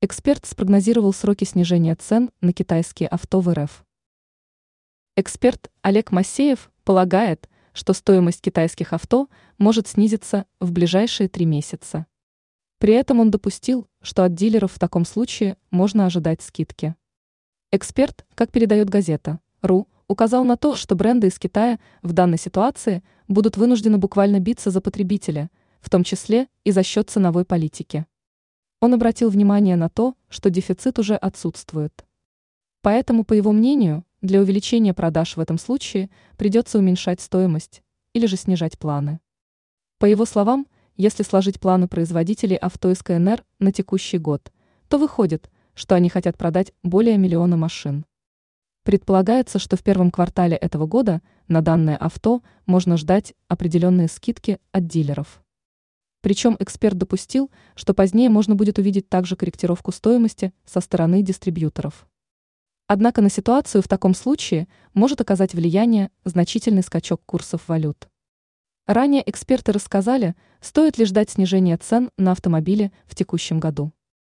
Эксперт спрогнозировал сроки снижения цен на китайские авто в РФ. Эксперт Олег Масеев полагает, что стоимость китайских авто может снизиться в ближайшие три месяца. При этом он допустил, что от дилеров в таком случае можно ожидать скидки. Эксперт, как передает газета «РУ», указал на то, что бренды из Китая в данной ситуации будут вынуждены буквально биться за потребителя, в том числе и за счет ценовой политики. Он обратил внимание на то, что дефицит уже отсутствует. Поэтому, по его мнению, для увеличения продаж в этом случае придется уменьшать стоимость или же снижать планы. По его словам, если сложить планы производителей авто из КНР на текущий год, то выходит, что они хотят продать более миллиона машин. Предполагается, что в первом квартале этого года на данное авто можно ждать определенные скидки от дилеров. Причем эксперт допустил, что позднее можно будет увидеть также корректировку стоимости со стороны дистрибьюторов. Однако на ситуацию в таком случае может оказать влияние значительный скачок курсов валют. Ранее эксперты рассказали, стоит ли ждать снижения цен на автомобили в текущем году.